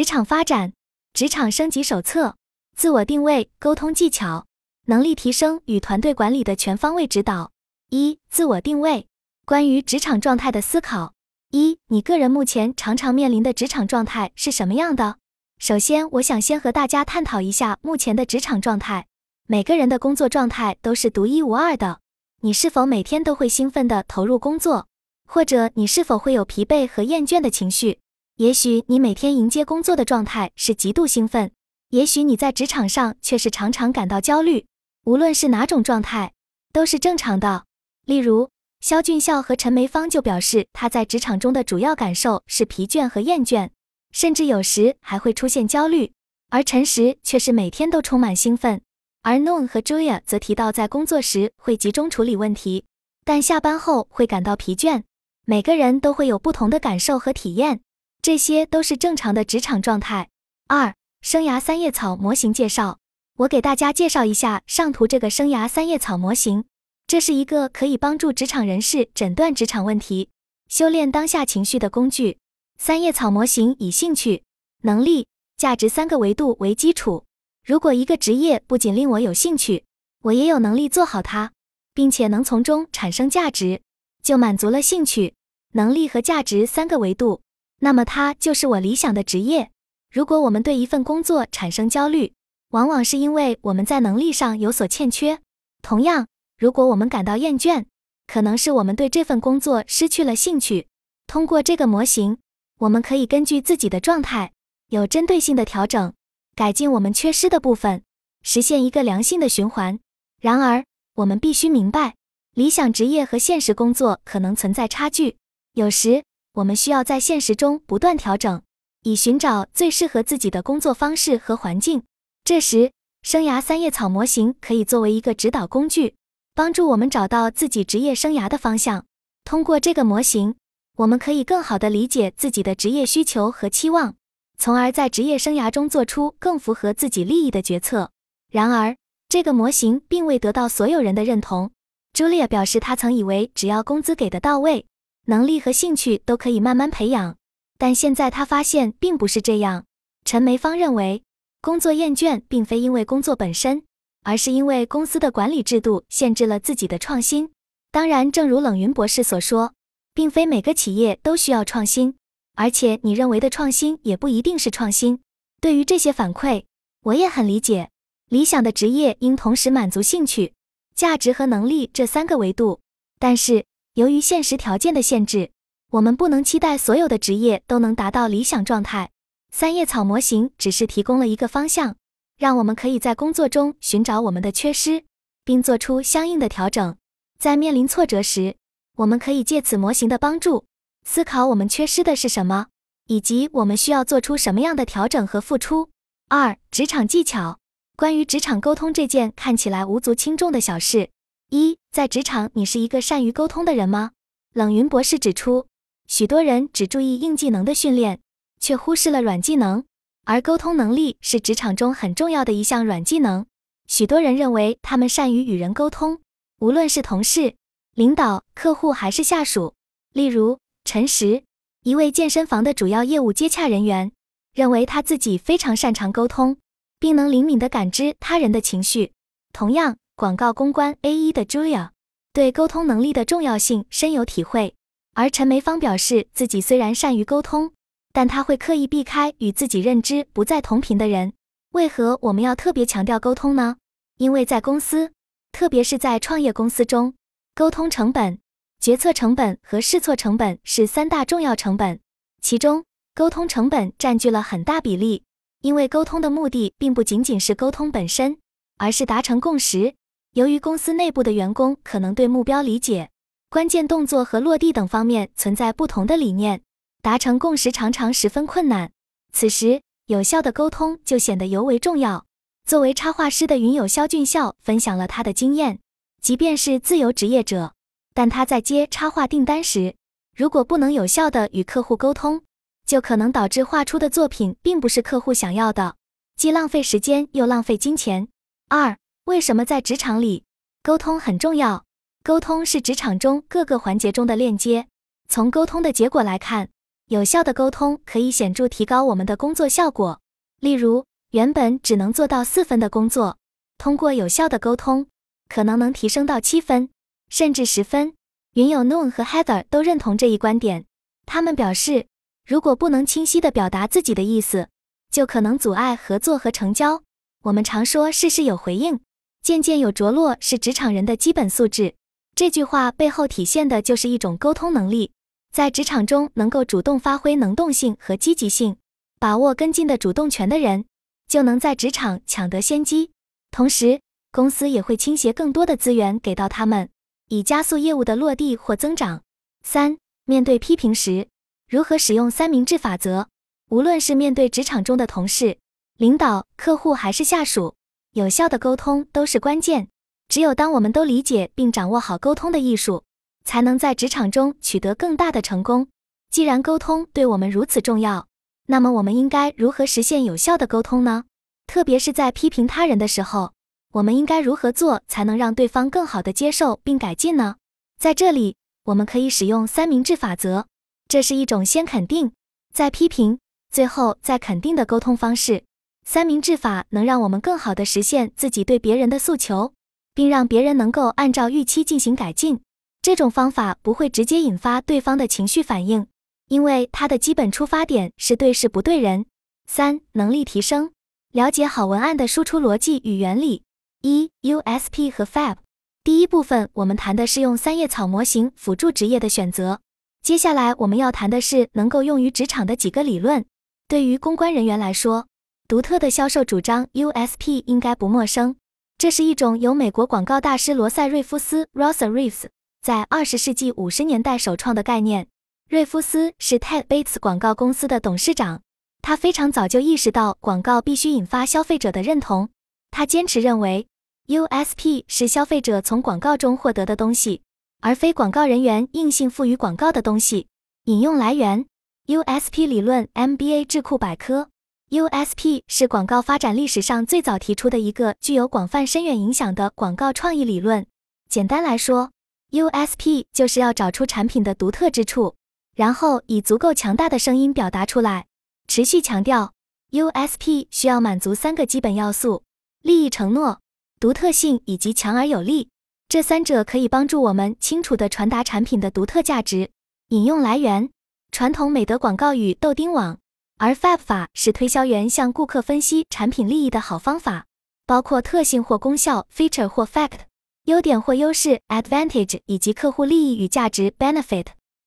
职场发展、职场升级手册、自我定位、沟通技巧、能力提升与团队管理的全方位指导。一、自我定位，关于职场状态的思考。一、你个人目前常常面临的职场状态是什么样的？首先，我想先和大家探讨一下目前的职场状态。每个人的工作状态都是独一无二的。你是否每天都会兴奋地投入工作，或者你是否会有疲惫和厌倦的情绪？也许你每天迎接工作的状态是极度兴奋，也许你在职场上却是常常感到焦虑。无论是哪种状态，都是正常的。例如，肖俊孝和陈梅芳就表示，他在职场中的主要感受是疲倦和厌倦，甚至有时还会出现焦虑。而陈实却是每天都充满兴奋。而 Noon 和 Julia 则提到，在工作时会集中处理问题，但下班后会感到疲倦。每个人都会有不同的感受和体验，这些都是正常的职场状态。二、生涯三叶草模型介绍。我给大家介绍一下上图这个生涯三叶草模型，这是一个可以帮助职场人士诊断职场问题、修炼当下情绪的工具。三叶草模型以兴趣、能力、价值三个维度为基础。如果一个职业不仅令我有兴趣，我也有能力做好它，并且能从中产生价值，就满足了兴趣、能力和价值三个维度，那么它就是我理想的职业。如果我们对一份工作产生焦虑，往往是因为我们在能力上有所欠缺。同样，如果我们感到厌倦，可能是我们对这份工作失去了兴趣。通过这个模型，我们可以根据自己的状态，有针对性的调整。改进我们缺失的部分，实现一个良性的循环。然而，我们必须明白，理想职业和现实工作可能存在差距。有时，我们需要在现实中不断调整，以寻找最适合自己的工作方式和环境。这时，生涯三叶草模型可以作为一个指导工具，帮助我们找到自己职业生涯的方向。通过这个模型，我们可以更好地理解自己的职业需求和期望。从而在职业生涯中做出更符合自己利益的决策。然而，这个模型并未得到所有人的认同。Julia 表示，她曾以为只要工资给的到位，能力和兴趣都可以慢慢培养，但现在他发现并不是这样。陈梅芳认为，工作厌倦并非因为工作本身，而是因为公司的管理制度限制了自己的创新。当然，正如冷云博士所说，并非每个企业都需要创新。而且你认为的创新也不一定是创新。对于这些反馈，我也很理解。理想的职业应同时满足兴趣、价值和能力这三个维度。但是由于现实条件的限制，我们不能期待所有的职业都能达到理想状态。三叶草模型只是提供了一个方向，让我们可以在工作中寻找我们的缺失，并做出相应的调整。在面临挫折时，我们可以借此模型的帮助。思考我们缺失的是什么，以及我们需要做出什么样的调整和付出。二、职场技巧。关于职场沟通这件看起来无足轻重的小事，一，在职场你是一个善于沟通的人吗？冷云博士指出，许多人只注意硬技能的训练，却忽视了软技能，而沟通能力是职场中很重要的一项软技能。许多人认为他们善于与人沟通，无论是同事、领导、客户还是下属。例如。陈实，一位健身房的主要业务接洽人员，认为他自己非常擅长沟通，并能灵敏地感知他人的情绪。同样，广告公关 A 一的 Julia 对沟通能力的重要性深有体会。而陈梅芳表示，自己虽然善于沟通，但他会刻意避开与自己认知不再同频的人。为何我们要特别强调沟通呢？因为在公司，特别是在创业公司中，沟通成本。决策成本和试错成本是三大重要成本，其中沟通成本占据了很大比例。因为沟通的目的并不仅仅是沟通本身，而是达成共识。由于公司内部的员工可能对目标理解、关键动作和落地等方面存在不同的理念，达成共识常常十分困难。此时，有效的沟通就显得尤为重要。作为插画师的云友肖俊孝分享了他的经验，即便是自由职业者。但他在接插画订单时，如果不能有效地与客户沟通，就可能导致画出的作品并不是客户想要的，既浪费时间又浪费金钱。二、为什么在职场里沟通很重要？沟通是职场中各个环节中的链接。从沟通的结果来看，有效的沟通可以显著提高我们的工作效果。例如，原本只能做到四分的工作，通过有效的沟通，可能能提升到七分，甚至十分。云友 Noon 和 Heather 都认同这一观点。他们表示，如果不能清晰地表达自己的意思，就可能阻碍合作和成交。我们常说“事事有回应，件件有着落”是职场人的基本素质。这句话背后体现的就是一种沟通能力。在职场中，能够主动发挥能动性和积极性，把握跟进的主动权的人，就能在职场抢得先机。同时，公司也会倾斜更多的资源给到他们，以加速业务的落地或增长。三、面对批评时，如何使用三明治法则？无论是面对职场中的同事、领导、客户还是下属，有效的沟通都是关键。只有当我们都理解并掌握好沟通的艺术。才能在职场中取得更大的成功。既然沟通对我们如此重要，那么我们应该如何实现有效的沟通呢？特别是在批评他人的时候，我们应该如何做才能让对方更好的接受并改进呢？在这里，我们可以使用三明治法则，这是一种先肯定、再批评、最后再肯定的沟通方式。三明治法能让我们更好的实现自己对别人的诉求，并让别人能够按照预期进行改进。这种方法不会直接引发对方的情绪反应，因为它的基本出发点是对事不对人。三、能力提升，了解好文案的输出逻辑与原理。一、USP 和 Fab。第一部分我们谈的是用三叶草模型辅助职业的选择。接下来我们要谈的是能够用于职场的几个理论。对于公关人员来说，独特的销售主张 USP 应该不陌生。这是一种由美国广告大师罗塞瑞夫斯 （Rosa Reeves）。在二十世纪五十年代首创的概念，瑞夫斯是 Ted Bates 广告公司的董事长。他非常早就意识到广告必须引发消费者的认同。他坚持认为，USP 是消费者从广告中获得的东西，而非广告人员硬性赋予广告的东西。引用来源：USP 理论 MBA 智库百科。USP 是广告发展历史上最早提出的一个具有广泛深远影响的广告创意理论。简单来说，USP 就是要找出产品的独特之处，然后以足够强大的声音表达出来。持续强调，USP 需要满足三个基本要素：利益承诺、独特性以及强而有力。这三者可以帮助我们清楚地传达产品的独特价值。引用来源：传统美德广告语豆丁网。而 FAB 法是推销员向顾客分析产品利益的好方法，包括特性或功效 （feature 或 fact）。优点或优势 （advantage） 以及客户利益与价值 （benefit）。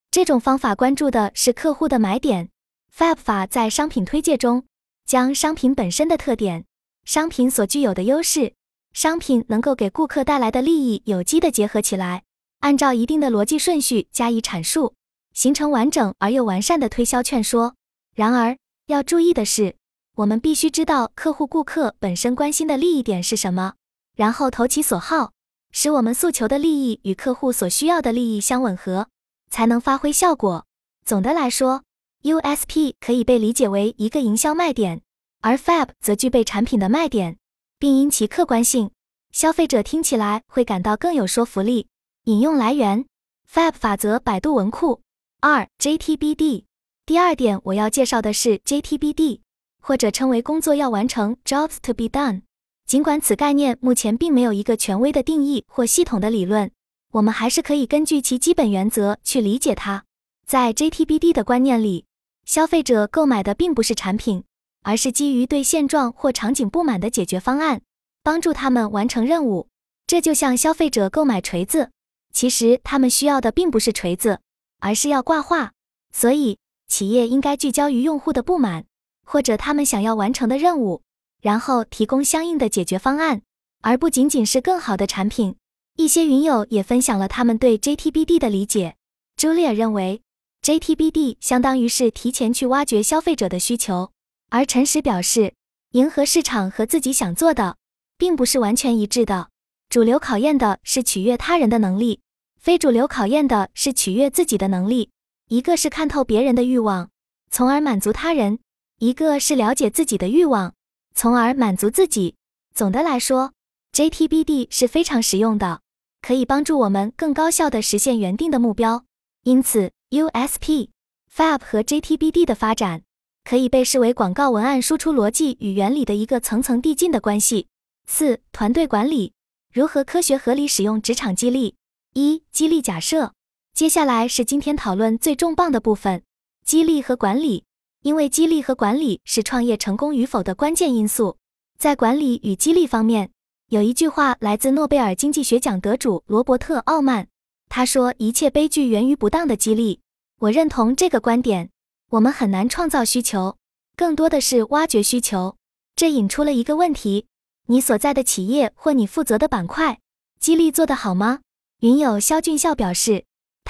这种方法关注的是客户的买点。FAB 法在商品推介中，将商品本身的特点、商品所具有的优势、商品能够给顾客带来的利益有机的结合起来，按照一定的逻辑顺序加以阐述，形成完整而又完善的推销劝说。然而，要注意的是，我们必须知道客户顾客本身关心的利益点是什么，然后投其所好。使我们诉求的利益与客户所需要的利益相吻合，才能发挥效果。总的来说，USP 可以被理解为一个营销卖点，而 Fab 则具备产品的卖点，并因其客观性，消费者听起来会感到更有说服力。引用来源：Fab 法则，百度文库。二 JTBD。第二点我要介绍的是 JTBD，或者称为工作要完成 （Jobs to be done）。尽管此概念目前并没有一个权威的定义或系统的理论，我们还是可以根据其基本原则去理解它。在 JTBD 的观念里，消费者购买的并不是产品，而是基于对现状或场景不满的解决方案，帮助他们完成任务。这就像消费者购买锤子，其实他们需要的并不是锤子，而是要挂画。所以，企业应该聚焦于用户的不满，或者他们想要完成的任务。然后提供相应的解决方案，而不仅仅是更好的产品。一些云友也分享了他们对 JTBD 的理解。Julia 认为，JTBD 相当于是提前去挖掘消费者的需求，而陈实表示，迎合市场和自己想做的，并不是完全一致的。主流考验的是取悦他人的能力，非主流考验的是取悦自己的能力。一个是看透别人的欲望，从而满足他人；一个是了解自己的欲望。从而满足自己。总的来说，JTBD 是非常实用的，可以帮助我们更高效地实现原定的目标。因此，USP、，FAB 和 JTBD 的发展可以被视为广告文案输出逻辑与原理的一个层层递进的关系。四、团队管理如何科学合理使用职场激励？一、激励假设。接下来是今天讨论最重磅的部分：激励和管理。因为激励和管理是创业成功与否的关键因素。在管理与激励方面，有一句话来自诺贝尔经济学奖得主罗伯特·奥曼，他说：“一切悲剧源于不当的激励。”我认同这个观点。我们很难创造需求，更多的是挖掘需求。这引出了一个问题：你所在的企业或你负责的板块，激励做得好吗？云友肖俊孝表示，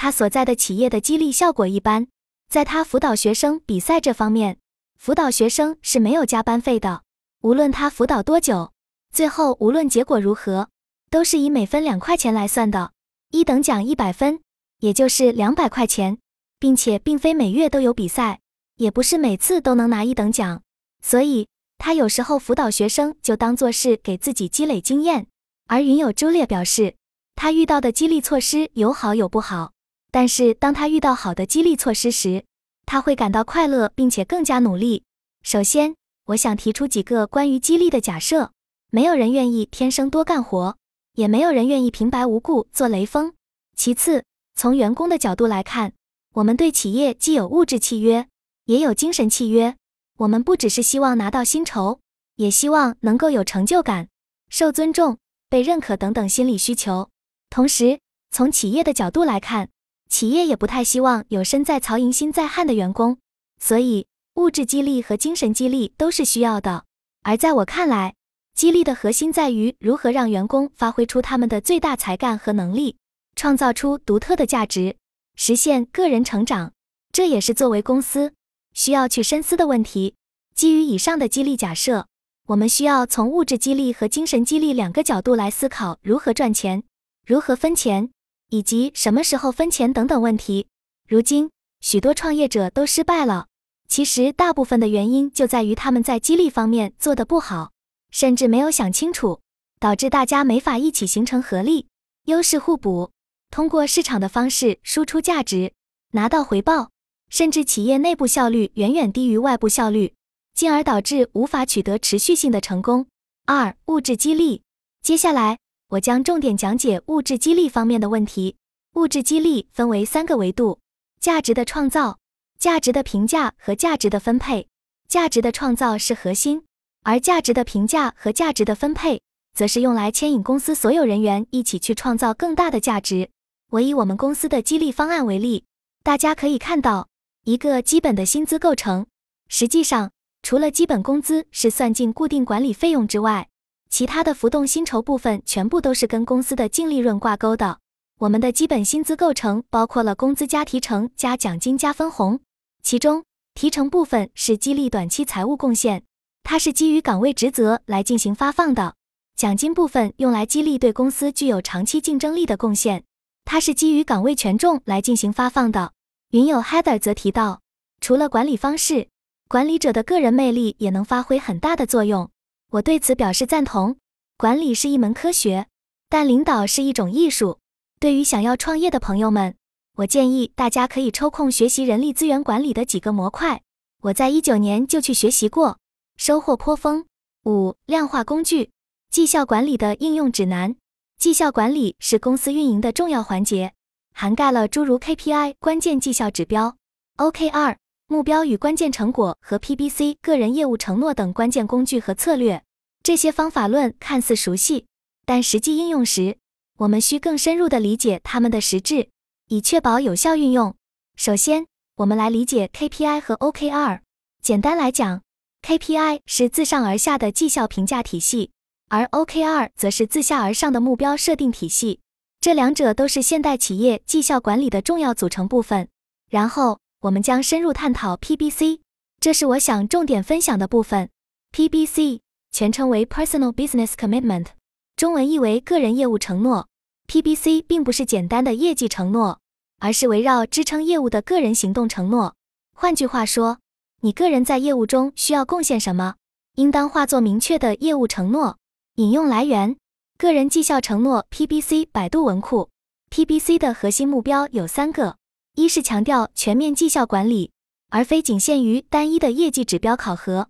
他所在的企业的激励效果一般。在他辅导学生比赛这方面，辅导学生是没有加班费的，无论他辅导多久，最后无论结果如何，都是以每分两块钱来算的。一等奖一百分，也就是两百块钱。并且并非每月都有比赛，也不是每次都能拿一等奖，所以他有时候辅导学生就当做是给自己积累经验。而云友朱烈表示，他遇到的激励措施有好有不好，但是当他遇到好的激励措施时，他会感到快乐，并且更加努力。首先，我想提出几个关于激励的假设：没有人愿意天生多干活，也没有人愿意平白无故做雷锋。其次，从员工的角度来看。我们对企业既有物质契约，也有精神契约。我们不只是希望拿到薪酬，也希望能够有成就感、受尊重、被认可等等心理需求。同时，从企业的角度来看，企业也不太希望有身在曹营心在汉的员工。所以，物质激励和精神激励都是需要的。而在我看来，激励的核心在于如何让员工发挥出他们的最大才干和能力，创造出独特的价值。实现个人成长，这也是作为公司需要去深思的问题。基于以上的激励假设，我们需要从物质激励和精神激励两个角度来思考如何赚钱、如何分钱，以及什么时候分钱等等问题。如今，许多创业者都失败了，其实大部分的原因就在于他们在激励方面做得不好，甚至没有想清楚，导致大家没法一起形成合力，优势互补。通过市场的方式输出价值，拿到回报，甚至企业内部效率远远低于外部效率，进而导致无法取得持续性的成功。二、物质激励。接下来，我将重点讲解物质激励方面的问题。物质激励分为三个维度：价值的创造、价值的评价和价值的分配。价值的创造是核心，而价值的评价和价值的分配，则是用来牵引公司所有人员一起去创造更大的价值。我以我们公司的激励方案为例，大家可以看到一个基本的薪资构成。实际上，除了基本工资是算进固定管理费用之外，其他的浮动薪酬部分全部都是跟公司的净利润挂钩的。我们的基本薪资构成包括了工资加提成加奖金加分红，其中提成部分是激励短期财务贡献，它是基于岗位职责来进行发放的；奖金部分用来激励对公司具有长期竞争力的贡献。它是基于岗位权重来进行发放的。云友 Heather 则提到，除了管理方式，管理者的个人魅力也能发挥很大的作用。我对此表示赞同。管理是一门科学，但领导是一种艺术。对于想要创业的朋友们，我建议大家可以抽空学习人力资源管理的几个模块。我在一九年就去学习过，收获颇丰。五、量化工具，绩效管理的应用指南。绩效管理是公司运营的重要环节，涵盖了诸如 KPI 关键绩效指标、OKR 目标与关键成果和 PBC 个人业务承诺等关键工具和策略。这些方法论看似熟悉，但实际应用时，我们需更深入地理解它们的实质，以确保有效运用。首先，我们来理解 KPI 和 OKR。简单来讲，KPI 是自上而下的绩效评价体系。而 OKR 则是自下而上的目标设定体系，这两者都是现代企业绩效管理的重要组成部分。然后，我们将深入探讨 PBC，这是我想重点分享的部分。PBC 全称为 Personal Business Commitment，中文译为个人业务承诺。PBC 并不是简单的业绩承诺，而是围绕支撑业务的个人行动承诺。换句话说，你个人在业务中需要贡献什么，应当化作明确的业务承诺。引用来源：个人绩效承诺 （PBC） 百度文库。PBC 的核心目标有三个：一是强调全面绩效管理，而非仅限于单一的业绩指标考核。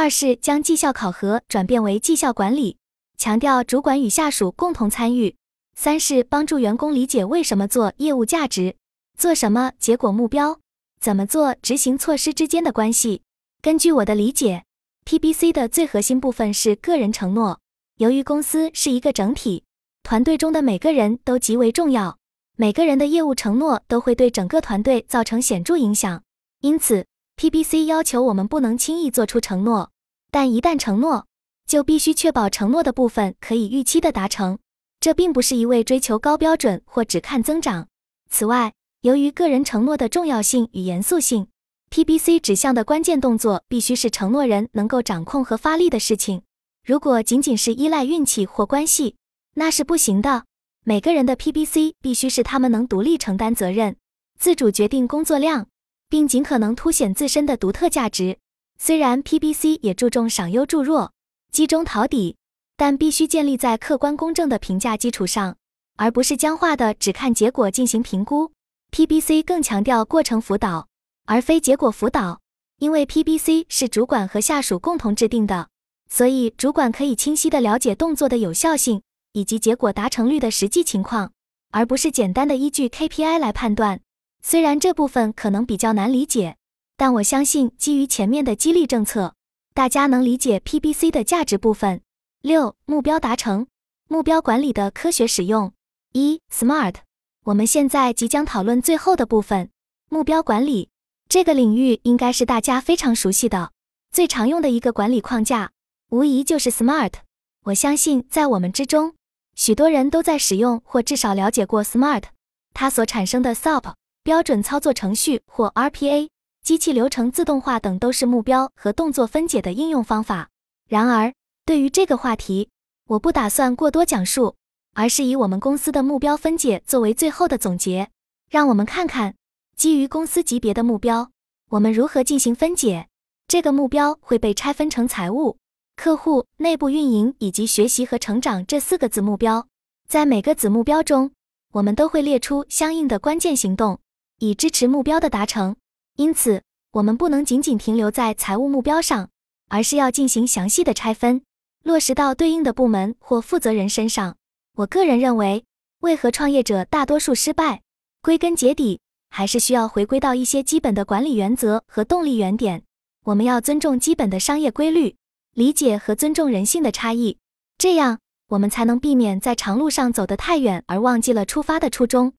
二是将绩效考核转变为绩效管理，强调主管与下属共同参与。三是帮助员工理解为什么做业务价值，做什么结果目标，怎么做执行措施之间的关系。根据我的理解，PBC 的最核心部分是个人承诺。由于公司是一个整体，团队中的每个人都极为重要，每个人的业务承诺都会对整个团队造成显著影响。因此，PBC 要求我们不能轻易做出承诺，但一旦承诺，就必须确保承诺的部分可以预期的达成。这并不是一味追求高标准或只看增长。此外，由于个人承诺的重要性与严肃性，PBC 指向的关键动作必须是承诺人能够掌控和发力的事情。如果仅仅是依赖运气或关系，那是不行的。每个人的 PBC 必须是他们能独立承担责任、自主决定工作量，并尽可能凸显自身的独特价值。虽然 PBC 也注重赏优助弱、集中讨底，但必须建立在客观公正的评价基础上，而不是僵化的只看结果进行评估。PBC 更强调过程辅导，而非结果辅导，因为 PBC 是主管和下属共同制定的。所以，主管可以清晰地了解动作的有效性以及结果达成率的实际情况，而不是简单的依据 KPI 来判断。虽然这部分可能比较难理解，但我相信基于前面的激励政策，大家能理解 PBC 的价值部分。六、目标达成，目标管理的科学使用。一、SMART。我们现在即将讨论最后的部分，目标管理这个领域应该是大家非常熟悉的、最常用的一个管理框架。无疑就是 SMART。我相信在我们之中，许多人都在使用或至少了解过 SMART。它所产生的 SOP 标准操作程序或 RPA 机器流程自动化等都是目标和动作分解的应用方法。然而，对于这个话题，我不打算过多讲述，而是以我们公司的目标分解作为最后的总结。让我们看看，基于公司级别的目标，我们如何进行分解。这个目标会被拆分成财务。客户内部运营以及学习和成长这四个子目标，在每个子目标中，我们都会列出相应的关键行动，以支持目标的达成。因此，我们不能仅仅停留在财务目标上，而是要进行详细的拆分，落实到对应的部门或负责人身上。我个人认为，为何创业者大多数失败，归根结底还是需要回归到一些基本的管理原则和动力原点。我们要尊重基本的商业规律。理解和尊重人性的差异，这样我们才能避免在长路上走得太远而忘记了出发的初衷。